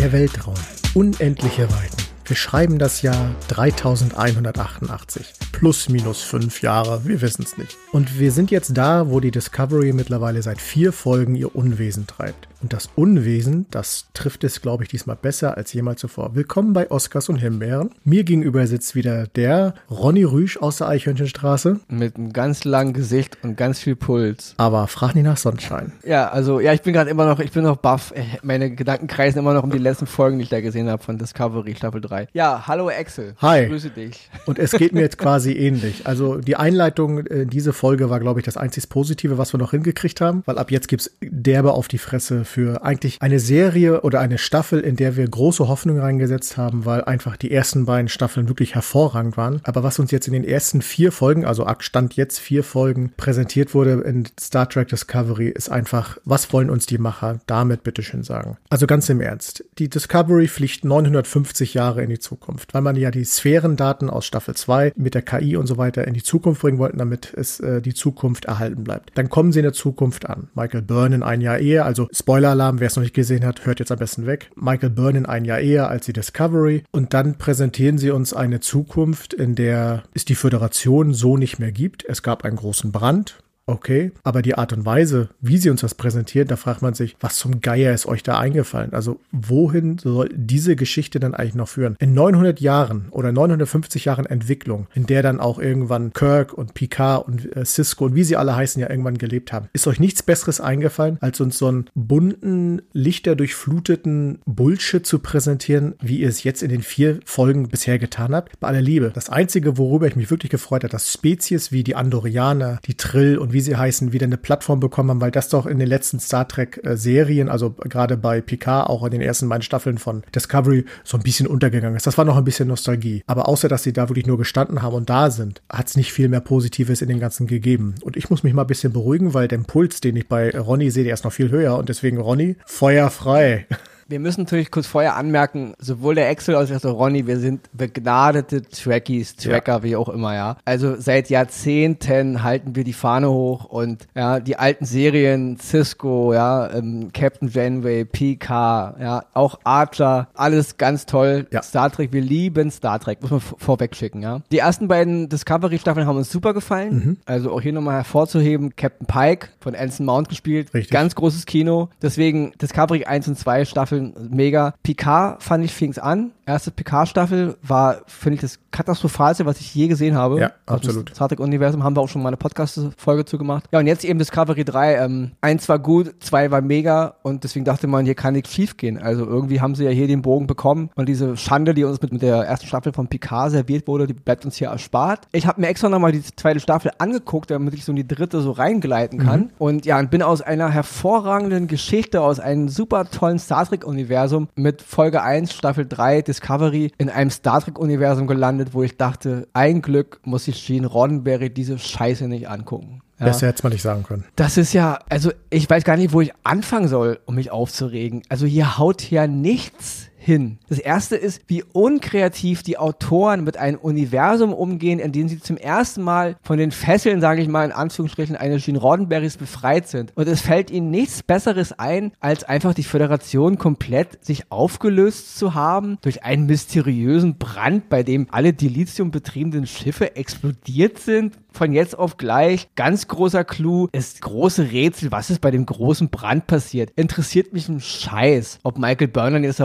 Der Weltraum. Unendliche Weiten. Wir schreiben das Jahr 3188. Plus minus fünf Jahre, wir wissen es nicht. Und wir sind jetzt da, wo die Discovery mittlerweile seit vier Folgen ihr Unwesen treibt. Und das Unwesen, das trifft es, glaube ich, diesmal besser als jemals zuvor. Willkommen bei Oscars und Himbeeren. Mir gegenüber sitzt wieder der Ronny Rüsch aus der Eichhörnchenstraße. Mit einem ganz langen Gesicht und ganz viel Puls. Aber frag nicht nach Sonnenschein. Ja, also, ja, ich bin gerade immer noch, ich bin noch baff. Meine Gedanken kreisen immer noch um die letzten Folgen, die ich da gesehen habe von Discovery Staffel 3. Ja, hallo Axel. Hi. Ich grüße dich. Und es geht mir jetzt quasi ähnlich. Also die Einleitung in diese Folge war, glaube ich, das einzig Positive, was wir noch hingekriegt haben, weil ab jetzt gibt's derbe auf die Fresse für eigentlich eine Serie oder eine Staffel, in der wir große Hoffnung reingesetzt haben, weil einfach die ersten beiden Staffeln wirklich hervorragend waren. Aber was uns jetzt in den ersten vier Folgen, also Stand jetzt vier Folgen, präsentiert wurde in Star Trek Discovery, ist einfach, was wollen uns die Macher damit bitteschön sagen? Also ganz im Ernst, die Discovery fliegt 950 Jahre in die Zukunft, weil man ja die Sphärendaten aus Staffel 2 mit der KI und so weiter in die Zukunft bringen wollten, damit es äh, die Zukunft erhalten bleibt. Dann kommen sie in der Zukunft an. Michael Byrne in ein Jahr eher, also Spoiler-Alarm, wer es noch nicht gesehen hat, hört jetzt am besten weg. Michael Byrne in ein Jahr eher als die Discovery. Und dann präsentieren sie uns eine Zukunft, in der es die Föderation so nicht mehr gibt. Es gab einen großen Brand. Okay, aber die Art und Weise, wie sie uns das präsentieren, da fragt man sich, was zum Geier ist euch da eingefallen? Also wohin soll diese Geschichte dann eigentlich noch führen? In 900 Jahren oder 950 Jahren Entwicklung, in der dann auch irgendwann Kirk und Picard und äh, Cisco und wie sie alle heißen ja irgendwann gelebt haben, ist euch nichts Besseres eingefallen, als uns so einen bunten, lichterdurchfluteten Bullshit zu präsentieren, wie ihr es jetzt in den vier Folgen bisher getan habt? Bei aller Liebe. Das Einzige, worüber ich mich wirklich gefreut habe, dass Spezies wie die Andorianer, die Trill und wie sie heißen, wieder eine Plattform bekommen haben, weil das doch in den letzten Star Trek-Serien, also gerade bei Picard, auch in den ersten beiden Staffeln von Discovery, so ein bisschen untergegangen ist. Das war noch ein bisschen Nostalgie. Aber außer, dass sie da wirklich nur gestanden haben und da sind, hat es nicht viel mehr Positives in den ganzen gegeben. Und ich muss mich mal ein bisschen beruhigen, weil der Puls, den ich bei Ronny sehe, der ist noch viel höher. Und deswegen, Ronny, Feuer frei. Wir müssen natürlich kurz vorher anmerken, sowohl der Axel als auch der Ronny, wir sind begnadete Trekkies, Tracker, ja. wie auch immer, ja. Also seit Jahrzehnten halten wir die Fahne hoch und ja, die alten Serien, Cisco, ja, ähm, Captain Janeway, PK, ja, auch Archer, alles ganz toll. Ja. Star Trek, wir lieben Star Trek, muss man vorweg schicken, ja. Die ersten beiden Discovery-Staffeln haben uns super gefallen. Mhm. Also auch hier nochmal hervorzuheben, Captain Pike von Anson Mount gespielt. Richtig. Ganz großes Kino. Deswegen Discovery 1 und 2 Staffeln Mega. Picard fand ich fing's an. Erste Picard-Staffel war, finde ich, das katastrophalste, was ich je gesehen habe. Ja, absolut. Star Trek-Universum haben wir auch schon mal eine Podcast-Folge zu gemacht. Ja, und jetzt eben Discovery 3. Ähm, eins war gut, zwei war mega und deswegen dachte man, hier kann nichts schief gehen. Also irgendwie haben sie ja hier den Bogen bekommen und diese Schande, die uns mit, mit der ersten Staffel von Picard serviert wurde, die bleibt uns hier erspart. Ich habe mir extra nochmal die zweite Staffel angeguckt, damit ich so in die dritte so reingleiten kann. Mhm. Und ja, und bin aus einer hervorragenden Geschichte, aus einem super tollen Star Trek Trek-Universum mit Folge 1, Staffel 3, Discovery, in einem Star Trek-Universum gelandet, wo ich dachte, ein Glück muss sich Gene Roddenberry diese Scheiße nicht angucken. Ja. Besser hätte man nicht sagen können. Das ist ja, also ich weiß gar nicht, wo ich anfangen soll, um mich aufzuregen. Also hier haut ja nichts hin. Das erste ist, wie unkreativ die Autoren mit einem Universum umgehen, in dem sie zum ersten Mal von den Fesseln, sage ich mal in Anführungsstrichen, eines Gene Roddenberrys befreit sind. Und es fällt ihnen nichts Besseres ein, als einfach die Föderation komplett sich aufgelöst zu haben durch einen mysteriösen Brand, bei dem alle Dilithium betriebenen Schiffe explodiert sind von jetzt auf gleich. Ganz großer Clou ist große Rätsel. Was ist bei dem großen Brand passiert? Interessiert mich ein Scheiß, ob Michael Burner jetzt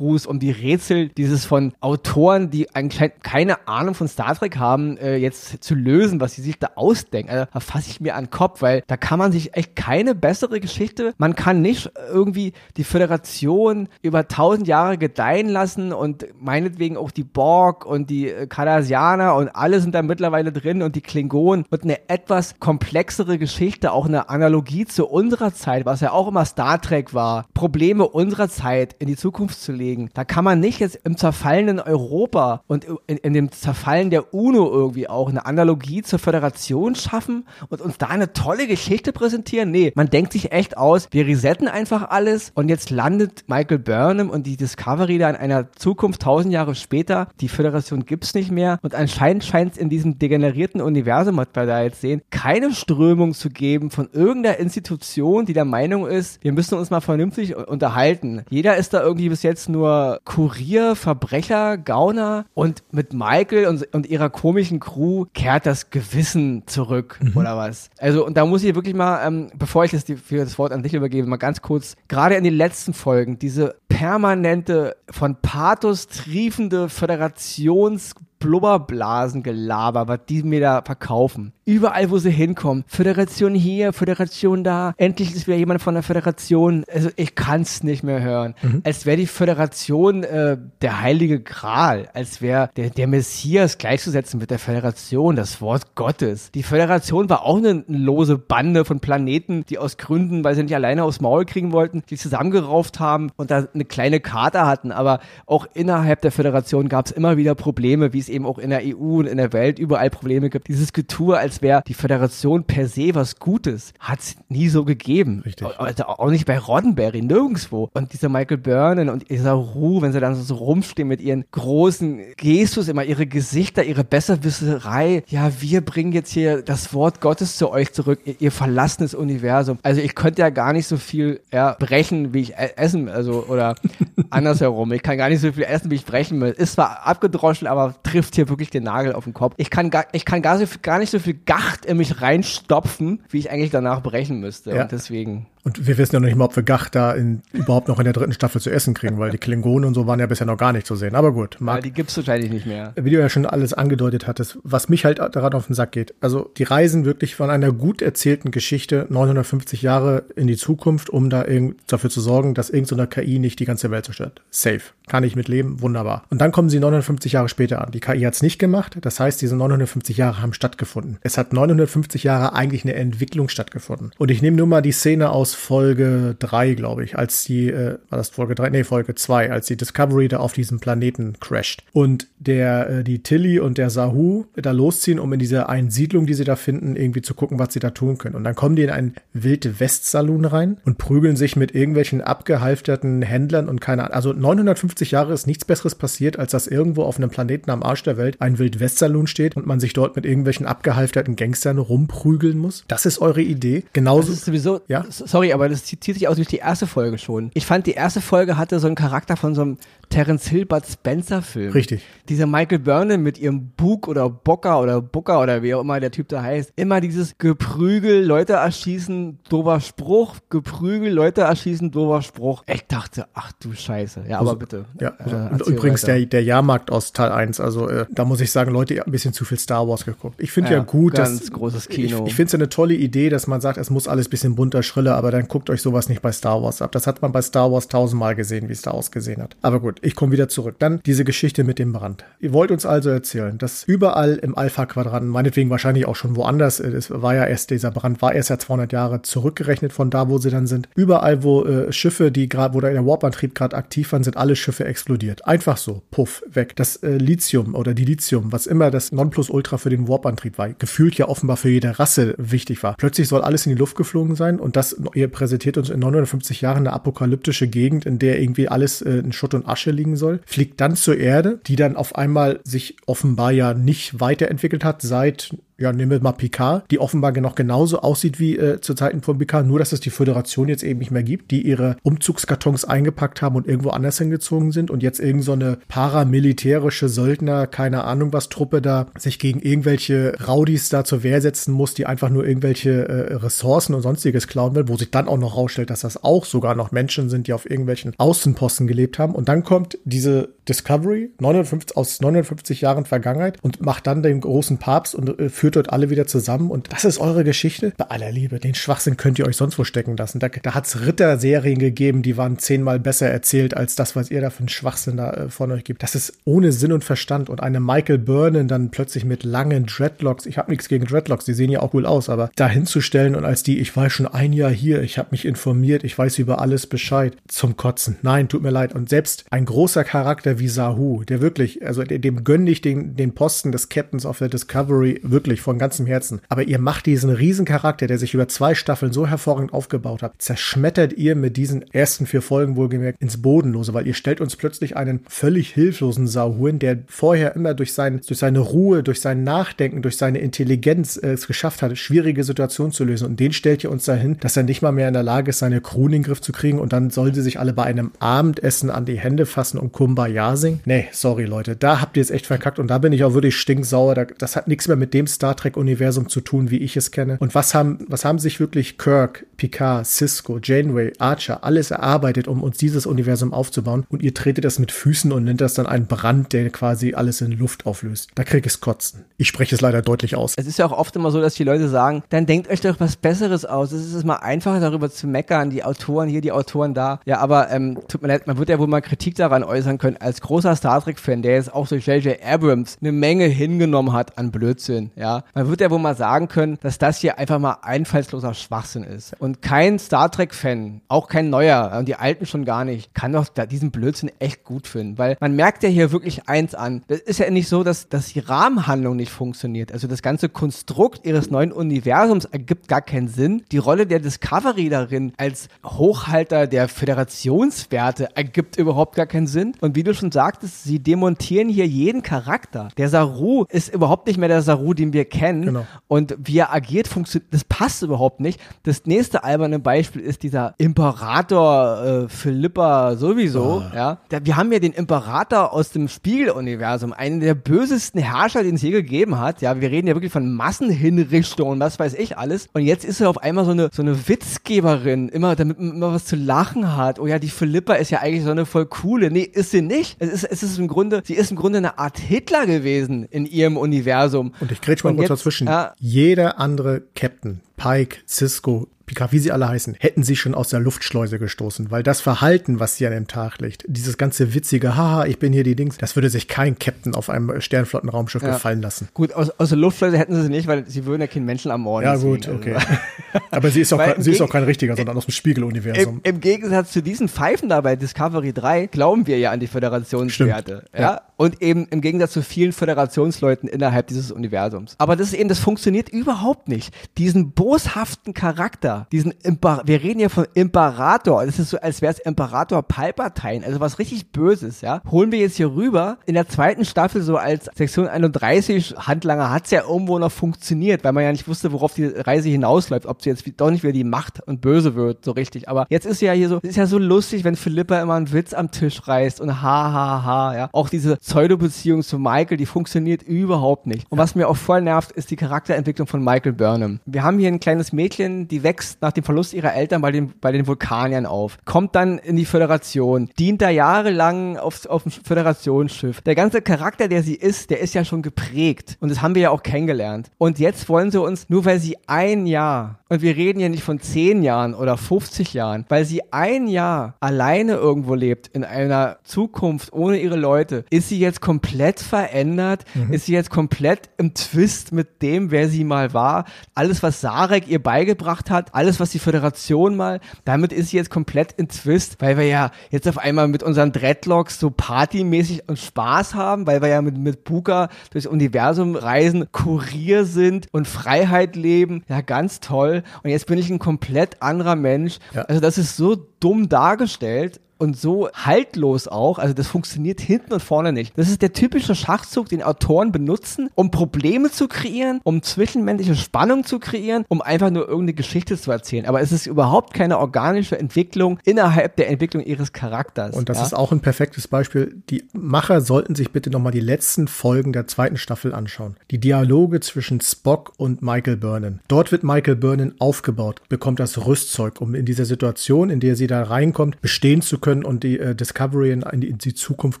herumcruist, um die Rätsel dieses von Autoren, die eigentlich keine Ahnung von Star Trek haben, äh, jetzt zu lösen, was sie sich da ausdenken. Also, da fasse ich mir an den Kopf, weil da kann man sich echt keine bessere Geschichte. Man kann nicht irgendwie die Föderation über tausend Jahre gedeihen lassen und meinetwegen auch die Borg und die äh, Cardassianer und alle sind da mittlerweile drin und die Klingonen und eine etwas komplexere Geschichte, auch eine Analogie zu unserer Zeit, was ja auch immer Star Trek war, Probleme unserer Zeit in die Zukunft zu legen. Da kann man nicht jetzt im zerfallenen Europa und in, in dem Zerfallen der UNO irgendwie auch eine Analogie zur Föderation schaffen und uns da eine tolle Geschichte präsentieren. Nee, man denkt sich echt aus, wir resetten einfach alles und jetzt landet Michael Burnham und die Discovery da in einer Zukunft tausend Jahre später. Die Föderation gibt's nicht mehr und anscheinend scheint es in diesem degenerierten Universum, was wir da jetzt sehen, keine Strömung zu geben von irgendeiner Institution, die der Meinung ist, wir müssen uns mal vernünftig unterhalten. Jeder ist da irgendwie bis jetzt nur nur Kurier, Verbrecher, Gauner und mit Michael und, und ihrer komischen Crew kehrt das Gewissen zurück mhm. oder was. Also und da muss ich wirklich mal, ähm, bevor ich das die, für das Wort an dich übergebe, mal ganz kurz, gerade in den letzten Folgen, diese permanente, von Pathos triefende Föderations- Blubberblasengelaber, was die mir da verkaufen. Überall, wo sie hinkommen. Föderation hier, Föderation da. Endlich ist wieder jemand von der Föderation. Also ich kann es nicht mehr hören. Mhm. Als wäre die Föderation äh, der heilige Gral. Als wäre der, der Messias gleichzusetzen mit der Föderation, das Wort Gottes. Die Föderation war auch eine, eine lose Bande von Planeten, die aus Gründen, weil sie nicht alleine aufs Maul kriegen wollten, die zusammengerauft haben und da eine kleine Karte hatten. Aber auch innerhalb der Föderation gab es immer wieder Probleme, wie es eben auch in der EU und in der Welt überall Probleme gibt. Dieses Getue, als wäre die Föderation per se was Gutes, hat es nie so gegeben. Richtig. Also auch nicht bei Roddenberry, nirgendwo. Und dieser Michael Byrne und dieser Ruhe, wenn sie dann so rumstehen mit ihren großen Gestus, immer ihre Gesichter, ihre Besserwisserei. Ja, wir bringen jetzt hier das Wort Gottes zu euch zurück, ihr, ihr verlassenes Universum. Also ich könnte ja gar nicht so viel ja, brechen, wie ich e-, essen, also oder andersherum. Ich kann gar nicht so viel essen, wie ich brechen will. Ist zwar abgedroschen, aber trifft trifft hier wirklich den Nagel auf den Kopf. Ich kann gar, ich kann gar, so, gar nicht so viel Gacht in mich reinstopfen, wie ich eigentlich danach brechen müsste. Ja. Und deswegen. Und wir wissen ja noch nicht mal, ob wir Gach da in, überhaupt noch in der dritten Staffel zu essen kriegen, weil die Klingonen und so waren ja bisher noch gar nicht zu sehen. Aber gut. Marc, ja, die gibt's wahrscheinlich nicht mehr. Wie du ja schon alles angedeutet hattest, was mich halt daran auf den Sack geht. Also, die reisen wirklich von einer gut erzählten Geschichte 950 Jahre in die Zukunft, um da dafür zu sorgen, dass irgendeine KI nicht die ganze Welt zerstört. Safe. Kann ich mitleben. Wunderbar. Und dann kommen sie 950 Jahre später an. Die KI hat's nicht gemacht. Das heißt, diese 950 Jahre haben stattgefunden. Es hat 950 Jahre eigentlich eine Entwicklung stattgefunden. Und ich nehme nur mal die Szene aus Folge 3, glaube ich, als die, äh, war das Folge 3? Nee, Folge 2, als die Discovery da auf diesem Planeten crasht. Und der, äh, die Tilly und der Sahu da losziehen, um in diese einen Siedlung, die sie da finden, irgendwie zu gucken, was sie da tun können. Und dann kommen die in einen Wilde West-Saloon rein und prügeln sich mit irgendwelchen abgehalfterten Händlern und keine Ahnung. Also 950 Jahre ist nichts Besseres passiert, als dass irgendwo auf einem Planeten am Arsch der Welt ein Wild West-Saloon steht und man sich dort mit irgendwelchen abgehalfterten Gangstern rumprügeln muss. Das ist eure Idee. Genauso. Das ist sowieso, ja? sorry, aber das zieht sich aus durch die erste Folge schon. Ich fand, die erste Folge hatte so einen Charakter von so einem Terence Hill Bud Spencer Film. Richtig. Dieser Michael Burnham mit ihrem Bug oder Bocker oder Booker oder wie auch immer der Typ da heißt. Immer dieses Geprügel, Leute erschießen, dober Spruch, Geprügel, Leute erschießen, dober Spruch. Ich dachte, ach du Scheiße. Ja, also, aber bitte. Ja, also, äh, und übrigens der, der Jahrmarkt aus Teil 1. Also äh, da muss ich sagen, Leute, ihr habt ein bisschen zu viel Star Wars geguckt. Ich finde ja, ja, gut, ganz dass. großes Kino. Ich, ich finde es eine tolle Idee, dass man sagt, es muss alles ein bisschen bunter, schriller, aber dann guckt euch sowas nicht bei Star Wars ab. Das hat man bei Star Wars tausendmal gesehen, wie es da ausgesehen hat. Aber gut, ich komme wieder zurück. Dann diese Geschichte mit dem Brand. Ihr wollt uns also erzählen, dass überall im Alpha-Quadranten, meinetwegen wahrscheinlich auch schon woanders, äh, es war ja erst, dieser Brand war erst ja 200 Jahre zurückgerechnet von da, wo sie dann sind. Überall, wo äh, Schiffe, die gerade, wo der Warp-Antrieb gerade aktiv waren, sind alle Schiffe explodiert. Einfach so, puff, weg. Das äh, Lithium oder die Lithium, was immer das Nonplusultra für den Warp-Antrieb war, gefühlt ja offenbar für jede Rasse wichtig war. Plötzlich soll alles in die Luft geflogen sein und das, ihr präsentiert uns in 950 Jahren eine apokalyptische Gegend, in der irgendwie alles äh, in Schutt und Asche liegen soll. Fliegt fliegt dann zur Erde, die dann auf einmal sich offenbar ja nicht weiterentwickelt hat seit ja, nehmen wir mal Picard, die offenbar noch genauso aussieht wie äh, zu Zeiten von Picard, nur dass es die Föderation jetzt eben nicht mehr gibt, die ihre Umzugskartons eingepackt haben und irgendwo anders hingezogen sind und jetzt irgend so paramilitärische Söldner, keine Ahnung was Truppe da sich gegen irgendwelche Rowdies da zur Wehr setzen muss, die einfach nur irgendwelche äh, Ressourcen und sonstiges klauen will, wo sich dann auch noch rausstellt, dass das auch sogar noch Menschen sind, die auf irgendwelchen Außenposten gelebt haben. Und dann kommt diese Discovery 59, aus 59 Jahren Vergangenheit und macht dann den großen Papst und äh, führt dort alle wieder zusammen. Und das ist eure Geschichte. Bei aller Liebe, den Schwachsinn könnt ihr euch sonst wo stecken lassen. Da, da hat es Ritter-Serien gegeben, die waren zehnmal besser erzählt als das, was ihr da für einen Schwachsinn da äh, von euch gibt. Das ist ohne Sinn und Verstand. Und eine Michael Byrne dann plötzlich mit langen Dreadlocks. Ich habe nichts gegen Dreadlocks, die sehen ja auch cool aus, aber da hinzustellen und als die, ich war schon ein Jahr hier, ich habe mich informiert, ich weiß über alles Bescheid. Zum Kotzen. Nein, tut mir leid. Und selbst ein großer Charakter Charakter wie Sahu, der wirklich, also dem gönne ich den, den Posten des Captains of the Discovery wirklich von ganzem Herzen. Aber ihr macht diesen Riesencharakter, der sich über zwei Staffeln so hervorragend aufgebaut hat, zerschmettert ihr mit diesen ersten vier Folgen wohlgemerkt ins Bodenlose, weil ihr stellt uns plötzlich einen völlig hilflosen Sahu hin, der vorher immer durch, sein, durch seine Ruhe, durch sein Nachdenken, durch seine Intelligenz äh, es geschafft hat, schwierige Situationen zu lösen. Und den stellt ihr uns dahin, dass er nicht mal mehr in der Lage ist, seine Crew in den Griff zu kriegen und dann soll sie sich alle bei einem Abendessen an die Hände fassen und Kumbaya singen. Nee, sorry Leute, da habt ihr es echt verkackt und da bin ich auch wirklich stinksauer. Das hat nichts mehr mit dem Star Trek-Universum zu tun, wie ich es kenne. Und was haben, was haben sich wirklich Kirk, Picard, Cisco, Janeway, Archer, alles erarbeitet, um uns dieses Universum aufzubauen und ihr tretet das mit Füßen und nennt das dann einen Brand, der quasi alles in Luft auflöst. Da krieg ich es kotzen. Ich spreche es leider deutlich aus. Es ist ja auch oft immer so, dass die Leute sagen, dann denkt euch doch was Besseres aus. Es ist mal einfacher darüber zu meckern, die Autoren hier, die Autoren da. Ja, aber ähm, tut mir leid, man wird ja wohl mal Kritik daran äußern können, als großer Star Trek-Fan, der jetzt auch durch J.J. Abrams eine Menge hingenommen hat an Blödsinn, ja. Man wird ja wohl mal sagen können, dass das hier einfach mal einfallsloser Schwachsinn ist. Und kein Star Trek-Fan, auch kein neuer, und die alten schon gar nicht, kann doch diesen Blödsinn echt gut finden, weil man merkt ja hier wirklich eins an. Das ist ja nicht so, dass, dass die Rahmenhandlung nicht funktioniert. Also das ganze Konstrukt ihres neuen Universums ergibt gar keinen Sinn. Die Rolle der Discovery darin als Hochhalter der Föderationswerte ergibt überhaupt gar keinen Sinn. Und wie du schon sagtest, sie demontieren hier jeden Charakter. Der Saru ist überhaupt nicht mehr der Saru, den wir kennen. Genau. Und wie er agiert, funktioniert, das passt überhaupt nicht. Das nächste alberne Beispiel ist dieser Imperator äh, Philippa sowieso. Oh. Ja, wir haben ja den Imperator aus dem Spiegeluniversum, einen der bösesten Herrscher, den es je gegeben hat. Ja, wir reden ja wirklich von Massenhinrichtungen und was weiß ich alles. Und jetzt ist er auf einmal so eine so eine Witzgeberin, immer damit man immer was zu lachen hat. Oh ja, die Philippa ist ja eigentlich so eine voll coole. Nee, ist sie nicht. Es ist, es ist im Grunde, sie ist im Grunde eine Art Hitler gewesen in ihrem Universum. Und ich grätsch mal kurz dazwischen. Ja, Jeder andere Captain, Pike, Cisco, Picard, wie sie alle heißen, hätten sie schon aus der Luftschleuse gestoßen, weil das Verhalten, was sie an dem Tag legt, dieses ganze witzige, haha, ich bin hier die Dings, das würde sich kein Captain auf einem Sternflottenraumschiff ja. gefallen lassen. Gut, aus, aus der Luftschleuse hätten sie sie nicht, weil sie würden ja keinen Menschen ermorden. Ja, gut, ziehen, okay. Also. Aber sie ist auch, kein, sie ist auch kein richtiger, sondern aus dem Spiegeluniversum. Im, Im Gegensatz zu diesen Pfeifen da bei Discovery 3 glauben wir ja an die Föderationswerte. Ja? ja. Und eben im Gegensatz zu vielen Föderationsleuten innerhalb dieses Universums. Aber das ist eben, das funktioniert überhaupt nicht. Diesen boshaften Charakter, diesen Imper wir reden hier von Imperator, das ist so, als wäre es Imperator Palpatine, also was richtig Böses, ja. Holen wir jetzt hier rüber, in der zweiten Staffel so als Sektion 31 Handlanger hat es ja irgendwo noch funktioniert, weil man ja nicht wusste, worauf die Reise hinausläuft, ob sie jetzt doch nicht wieder die Macht und böse wird, so richtig. Aber jetzt ist ja hier so, ist ja so lustig, wenn Philippa immer einen Witz am Tisch reißt und ha, ha, ha, ja. Auch diese Pseudo-Beziehung zu Michael, die funktioniert überhaupt nicht. Und was mir auch voll nervt, ist die Charakterentwicklung von Michael Burnham. Wir haben hier ein kleines Mädchen, die wächst nach dem Verlust ihrer Eltern bei den, bei den Vulkaniern auf, kommt dann in die Föderation, dient da jahrelang auf, auf dem Föderationsschiff. Der ganze Charakter, der sie ist, der ist ja schon geprägt. Und das haben wir ja auch kennengelernt. Und jetzt wollen sie uns, nur weil sie ein Jahr und wir reden ja nicht von 10 Jahren oder 50 Jahren, weil sie ein Jahr alleine irgendwo lebt in einer Zukunft ohne ihre Leute. Ist sie jetzt komplett verändert? Mhm. Ist sie jetzt komplett im Twist mit dem, wer sie mal war? Alles, was Sarek ihr beigebracht hat, alles, was die Föderation mal, damit ist sie jetzt komplett im Twist, weil wir ja jetzt auf einmal mit unseren Dreadlocks so partymäßig und Spaß haben, weil wir ja mit, mit Buka durchs Universum reisen, Kurier sind und Freiheit leben. Ja, ganz toll und jetzt bin ich ein komplett anderer Mensch. Ja. Also das ist so dumm dargestellt und so haltlos auch. Also das funktioniert hinten und vorne nicht. Das ist der typische Schachzug, den Autoren benutzen, um Probleme zu kreieren, um zwischenmenschliche Spannung zu kreieren, um einfach nur irgendeine Geschichte zu erzählen. Aber es ist überhaupt keine organische Entwicklung innerhalb der Entwicklung ihres Charakters. Und das ja? ist auch ein perfektes Beispiel. Die Macher sollten sich bitte nochmal die letzten Folgen der zweiten Staffel anschauen. Die Dialoge zwischen Spock und Michael Burnham. Dort wird Michael Burnham aufgebaut, bekommt das Rüstzeug, um in dieser Situation, in der sie da reinkommt, bestehen zu können können und die äh, Discovery in, in, die, in, die, Zukunft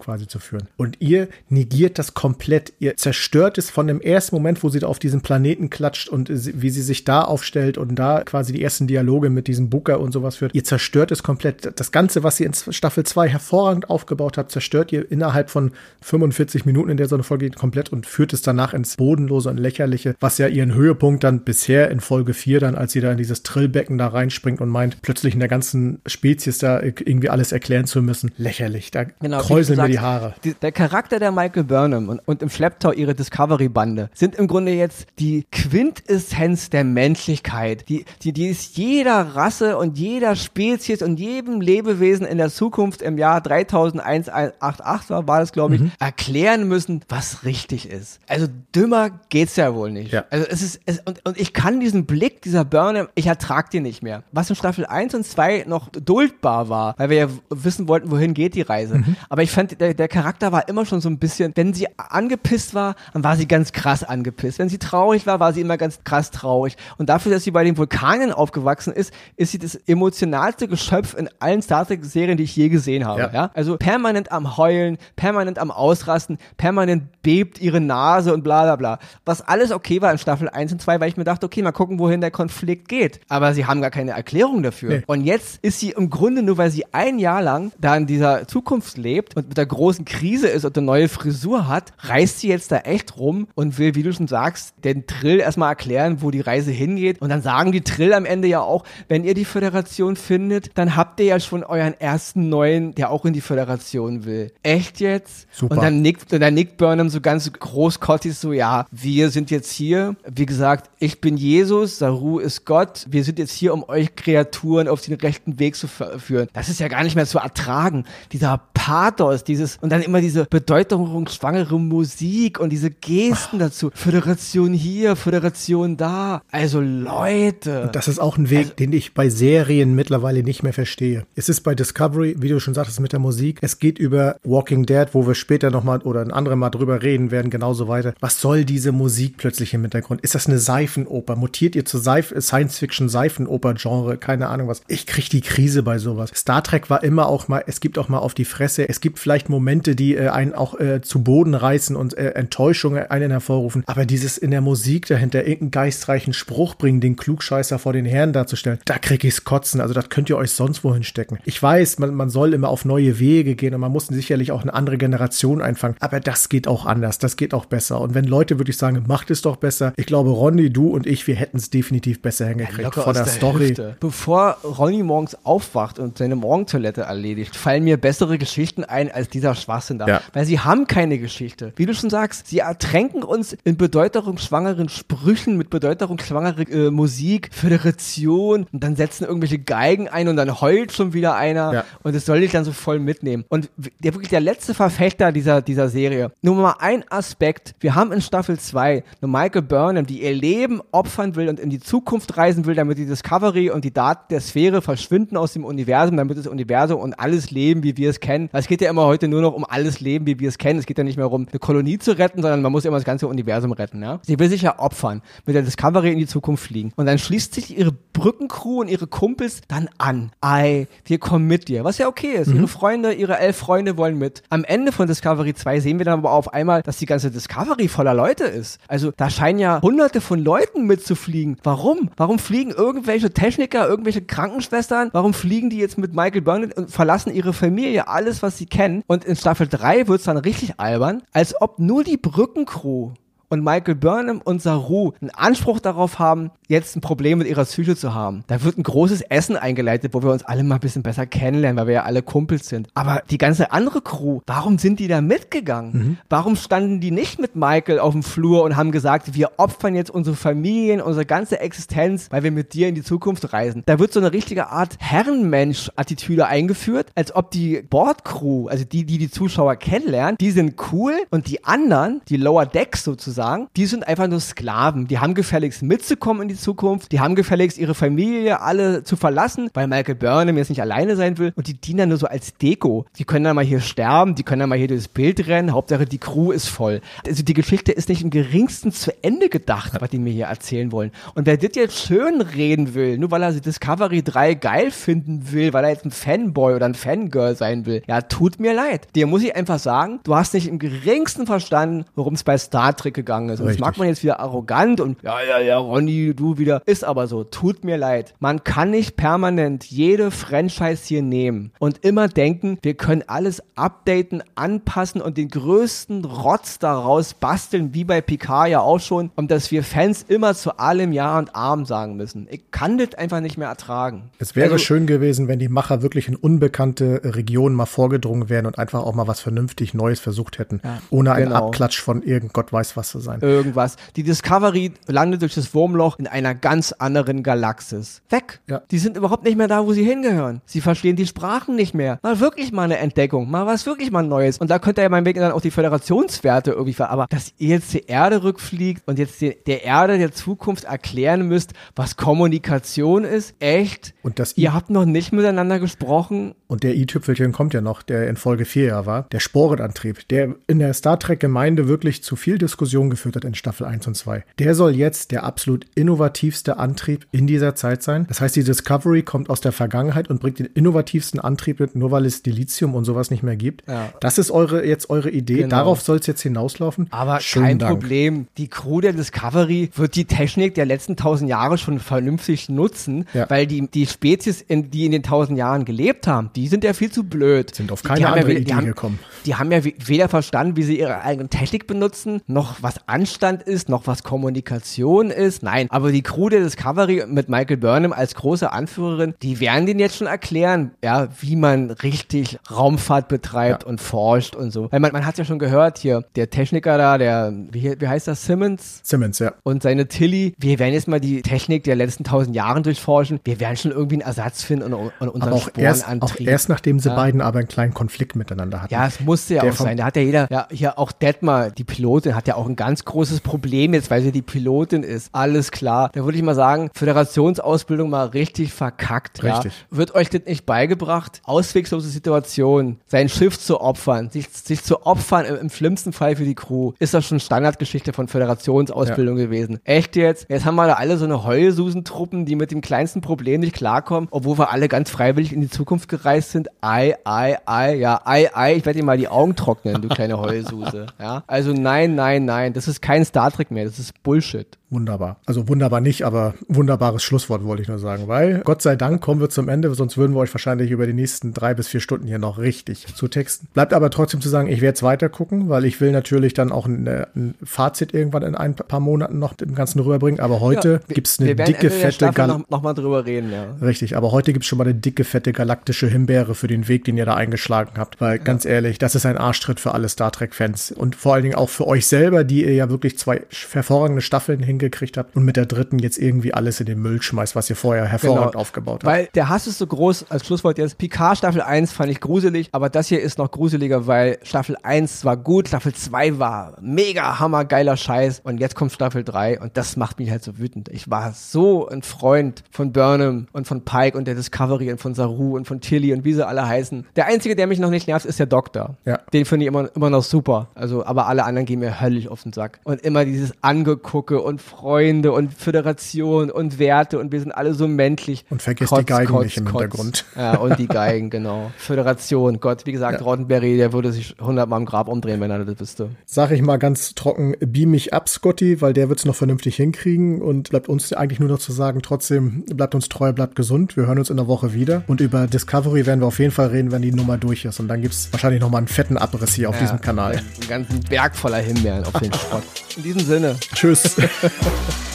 quasi zu führen. Und ihr negiert das komplett. Ihr zerstört es von dem ersten Moment, wo sie da auf diesen Planeten klatscht und äh, wie sie sich da aufstellt und da quasi die ersten Dialoge mit diesem Booker und sowas führt. Ihr zerstört es komplett. Das Ganze, was ihr in Staffel 2 hervorragend aufgebaut habt, zerstört ihr innerhalb von 45 Minuten, in der so eine Folge geht, komplett und führt es danach ins Bodenlose und Lächerliche, was ja ihren Höhepunkt dann bisher in Folge 4 dann, als sie da in dieses Trillbecken da reinspringt und meint, plötzlich in der ganzen Spezies da irgendwie alles erklärt erklären zu müssen. Lächerlich. Da genau, kräuseln mir die Haare. Die, der Charakter der Michael Burnham und, und im Schlepptau ihre Discovery-Bande sind im Grunde jetzt die Quintessenz der Menschlichkeit. Die, die, die ist jeder Rasse und jeder Spezies und jedem Lebewesen in der Zukunft im Jahr 3188 war, war das, glaube ich, mhm. erklären müssen, was richtig ist. Also dümmer geht's ja wohl nicht. Ja. Also es ist, es, und, und ich kann diesen Blick dieser Burnham, ich ertrag den nicht mehr. Was in Staffel 1 und 2 noch duldbar war, weil wir ja wissen wollten, wohin geht die Reise. Mhm. Aber ich fand, der, der Charakter war immer schon so ein bisschen, wenn sie angepisst war, dann war sie ganz krass angepisst. Wenn sie traurig war, war sie immer ganz krass traurig. Und dafür, dass sie bei den Vulkanen aufgewachsen ist, ist sie das emotionalste Geschöpf in allen Star Trek-Serien, die ich je gesehen habe. Ja. ja. Also permanent am Heulen, permanent am Ausrasten, permanent bebt ihre Nase und bla bla bla. Was alles okay war in Staffel 1 und 2, weil ich mir dachte, okay, mal gucken, wohin der Konflikt geht. Aber sie haben gar keine Erklärung dafür. Nee. Und jetzt ist sie im Grunde nur, weil sie ein Jahr lang da in dieser Zukunft lebt und mit der großen Krise ist und eine neue Frisur hat, reist sie jetzt da echt rum und will, wie du schon sagst, den Trill erstmal erklären, wo die Reise hingeht. Und dann sagen die Trill am Ende ja auch, wenn ihr die Föderation findet, dann habt ihr ja schon euren ersten neuen, der auch in die Föderation will. Echt jetzt? Super. Und dann nickt, und dann nickt Burnham so ganz großkottig so, ja, wir sind jetzt hier. Wie gesagt, ich bin Jesus, Saru ist Gott. Wir sind jetzt hier, um euch Kreaturen auf den rechten Weg zu führen. Das ist ja gar nicht mehr zu ertragen. Dieser Pathos, dieses, und dann immer diese bedeutungsschwangere Musik und diese Gesten dazu. Föderation hier, Föderation da. Also Leute. Und das ist auch ein Weg, also, den ich bei Serien mittlerweile nicht mehr verstehe. Es ist bei Discovery, wie du schon sagtest, mit der Musik. Es geht über Walking Dead, wo wir später nochmal oder ein anderes Mal drüber reden werden, genauso weiter. Was soll diese Musik plötzlich im Hintergrund? Ist das eine Seifenoper? Mutiert ihr zur Seif Science-Fiction-Seifenoper-Genre? Keine Ahnung was. Ich krieg die Krise bei sowas. Star Trek war immer auch mal, es gibt auch mal auf die Fresse. Es gibt vielleicht Momente, die äh, einen auch äh, zu Boden reißen und äh, Enttäuschungen einen hervorrufen. Aber dieses in der Musik dahinter irgendeinen geistreichen Spruch bringen, den Klugscheißer vor den Herren darzustellen, da krieg ich's kotzen. Also das könnt ihr euch sonst wohin stecken. Ich weiß, man, man soll immer auf neue Wege gehen und man muss sicherlich auch eine andere Generation einfangen. Aber das geht auch anders. Das geht auch besser. Und wenn Leute wirklich sagen, macht es doch besser. Ich glaube, Ronny, du und ich, wir hätten es definitiv besser hingekriegt ja, von der, der Story. Hüfte. Bevor Ronny morgens aufwacht und seine Morgentoilette erledigt, fallen mir bessere Geschichten ein als dieser Schwachsinn da. Ja. Weil sie haben keine Geschichte. Wie du schon sagst, sie ertränken uns in bedeutungsschwangeren Sprüchen mit bedeutungsschwangerer äh, Musik, Föderation und dann setzen irgendwelche Geigen ein und dann heult schon wieder einer ja. und das soll dich dann so voll mitnehmen. Und der wirklich der letzte Verfechter dieser, dieser Serie. Nur mal ein Aspekt. Wir haben in Staffel 2 eine Michael Burnham, die ihr Leben opfern will und in die Zukunft reisen will, damit die Discovery und die Daten der Sphäre verschwinden aus dem Universum, damit das Universum und alles Leben, wie wir es kennen. Es geht ja immer heute nur noch um alles Leben, wie wir es kennen. Es geht ja nicht mehr darum, eine Kolonie zu retten, sondern man muss immer das ganze Universum retten. Ja? Sie will sich ja opfern, mit der Discovery in die Zukunft fliegen. Und dann schließt sich ihre Brückencrew und ihre Kumpels dann an. Ei, wir kommen mit dir. Was ja okay ist. Mhm. Ihre Freunde, ihre elf Freunde wollen mit. Am Ende von Discovery 2 sehen wir dann aber auf einmal, dass die ganze Discovery voller Leute ist. Also da scheinen ja hunderte von Leuten mitzufliegen. Warum? Warum fliegen irgendwelche Techniker, irgendwelche Krankenschwestern? Warum fliegen die jetzt mit Michael Burnett und verlassen ihre Familie, alles, was sie kennen? Und in Staffel 3 wird es dann richtig albern, als ob nur die Brückencrew und Michael Burnham und Saru einen Anspruch darauf haben, jetzt ein Problem mit ihrer Psyche zu haben. Da wird ein großes Essen eingeleitet, wo wir uns alle mal ein bisschen besser kennenlernen, weil wir ja alle Kumpels sind. Aber die ganze andere Crew, warum sind die da mitgegangen? Mhm. Warum standen die nicht mit Michael auf dem Flur und haben gesagt, wir opfern jetzt unsere Familien, unsere ganze Existenz, weil wir mit dir in die Zukunft reisen? Da wird so eine richtige Art Herrenmensch-Attitüde eingeführt, als ob die Bordcrew, also die, die die Zuschauer kennenlernen, die sind cool und die anderen, die Lower Decks sozusagen, sagen, die sind einfach nur Sklaven. Die haben gefälligst mitzukommen in die Zukunft. Die haben gefälligst ihre Familie alle zu verlassen, weil Michael Burnham jetzt nicht alleine sein will. Und die dienen dann nur so als Deko. Die können dann mal hier sterben, die können dann mal hier durchs Bild rennen. Hauptsache die Crew ist voll. Also die Geschichte ist nicht im geringsten zu Ende gedacht, was die mir hier erzählen wollen. Und wer das jetzt schön reden will, nur weil er Discovery 3 geil finden will, weil er jetzt ein Fanboy oder ein Fangirl sein will, ja, tut mir leid. Dir muss ich einfach sagen, du hast nicht im geringsten verstanden, worum es bei Star Trek gegangen gegangen ist. Und das mag man jetzt wieder arrogant und ja, ja, ja, Ronny, du wieder. Ist aber so. Tut mir leid. Man kann nicht permanent jede Franchise hier nehmen und immer denken, wir können alles updaten, anpassen und den größten Rotz daraus basteln, wie bei Picard ja auch schon, um dass wir Fans immer zu allem Ja und Arm sagen müssen. Ich kann das einfach nicht mehr ertragen. Es wäre also, schön gewesen, wenn die Macher wirklich in unbekannte Regionen mal vorgedrungen wären und einfach auch mal was vernünftig Neues versucht hätten, ja, ohne einen genau. Abklatsch von irgend Gott weiß was sein. Irgendwas. Die Discovery landet durch das Wurmloch in einer ganz anderen Galaxis. Weg. Ja. Die sind überhaupt nicht mehr da, wo sie hingehören. Sie verstehen die Sprachen nicht mehr. Mal wirklich mal eine Entdeckung, mal was wirklich mal Neues. Und da könnte ja mein Weg dann auch die Föderationswerte irgendwie ver. Aber dass ihr jetzt die Erde rückfliegt und jetzt die, der Erde der Zukunft erklären müsst, was Kommunikation ist, echt. Und das ihr habt noch nicht miteinander gesprochen. Und der i-Tüpfelchen kommt ja noch, der in Folge 4 ja war. Der Sporenantrieb, der in der Star Trek-Gemeinde wirklich zu viel Diskussion geführt hat in Staffel 1 und 2. Der soll jetzt der absolut innovativste Antrieb in dieser Zeit sein. Das heißt, die Discovery kommt aus der Vergangenheit und bringt den innovativsten Antrieb mit, nur weil es Dilithium und sowas nicht mehr gibt. Ja. Das ist eure, jetzt eure Idee. Genau. Darauf soll es jetzt hinauslaufen. Aber Schönen kein Dank. Problem. Die Crew der Discovery wird die Technik der letzten tausend Jahre schon vernünftig nutzen, ja. weil die, die Spezies, in, die in den tausend Jahren gelebt haben, die sind ja viel zu blöd. Sind auf keine die, die andere ja, Idee haben, gekommen. Die haben ja weder verstanden, wie sie ihre eigene Technik benutzen, noch was Anstand ist, noch was Kommunikation ist. Nein, aber die Crew der Discovery mit Michael Burnham als große Anführerin, die werden denen jetzt schon erklären, ja, wie man richtig Raumfahrt betreibt ja. und forscht und so. Weil man, man hat ja schon gehört hier, der Techniker da, der, wie, wie heißt das, Simmons? Simmons, ja. Und seine Tilly, wir werden jetzt mal die Technik der letzten tausend Jahren durchforschen. Wir werden schon irgendwie einen Ersatz finden und, und unseren aber auch erst, auch erst nachdem sie ja. beiden aber einen kleinen Konflikt miteinander hatten. Ja, es musste ja der auch sein. Da hat ja jeder, ja, hier auch Detmar, die Pilotin, hat ja auch ein ganz großes Problem jetzt, weil sie die Pilotin ist. Alles klar. Da würde ich mal sagen, Föderationsausbildung mal richtig verkackt. Richtig. Ja. Wird euch das nicht beigebracht? Auswegslose Situation, sein Schiff zu opfern, sich, sich zu opfern im, im, schlimmsten Fall für die Crew, ist das schon Standardgeschichte von Föderationsausbildung ja. gewesen. Echt jetzt? Jetzt haben wir da alle so eine Heususentruppen, die mit dem kleinsten Problem nicht klarkommen, obwohl wir alle ganz freiwillig in die Zukunft gereist sind. Ei, ei, ei, ja, ei, ei, ich werde dir mal die Augen trocknen, du kleine Heulsuse. Ja? Also nein, nein, nein, das ist kein Star Trek mehr, das ist Bullshit. Wunderbar. Also wunderbar nicht, aber wunderbares Schlusswort wollte ich nur sagen, weil Gott sei Dank kommen wir zum Ende, sonst würden wir euch wahrscheinlich über die nächsten drei bis vier Stunden hier noch richtig zu texten. Bleibt aber trotzdem zu sagen, ich werde jetzt weiter gucken, weil ich will natürlich dann auch ein, ein, Fazit irgendwann in ein paar Monaten noch dem Ganzen rüberbringen. Aber heute ja, gibt es eine dicke, fette Gal noch, noch mal drüber reden, ja. Richtig, aber heute gibt es schon mal eine dicke, fette galaktische Himbeere für den Weg, den ihr da eingeschlagen habt. Weil ja. ganz ehrlich, das ist ein Arschtritt für alle Star Trek-Fans und vor allen Dingen auch für euch selber, die ihr ja wirklich zwei hervorragende Staffeln hingekriegt habt und mit der dritten jetzt irgendwie alles in den Müll schmeißt, was ihr vorher hervorragend genau. aufgebaut habt. Weil der Hass ist so groß, als Schlusswort jetzt, Picard Staffel 1 fand ich gruselig, aber das hier ist noch gruseliger, weil Staffel 1 war gut, Staffel 2 war mega hammergeiler Scheiß und jetzt kommt Staffel 3 und das macht mich halt so wütend. Ich war so ein Freund von Burnham und von Pike und der Discovery und von Saru und von Tilly und wie sie alle heißen. Der einzige, der mich noch nicht nervt, ist der Doktor. Ja. Den finde ich immer, immer noch super. Also, aber alle anderen gehen mir höllisch auf den Sack. Und immer dieses Angegucke und Freunde und Föderation und Werte und wir sind alle so menschlich. Und vergiss Kotz, die Geigen Kotz, nicht im Kotz. Hintergrund. Ja, und die Geigen, genau. Föderation, Gott, wie gesagt, ja. Roddenberry, der würde sich hundertmal im Grab umdrehen, wenn er das wüsste. Sag ich mal ganz trocken, beam mich ab, Scotty, weil der wird es noch vernünftig hinkriegen und bleibt uns eigentlich nur noch zu sagen, trotzdem bleibt uns treu, bleibt gesund. Wir hören uns in der Woche wieder und über Discovery werden wir auf jeden Fall reden, wenn die Nummer durch ist und dann gibt es wahrscheinlich nochmal einen fetten Abriss hier auf ja, diesem Kanal. Einen ganzen Berg voller Himbeeren auf den Schrott. In diesem Sinne. Tschüss. Thank you.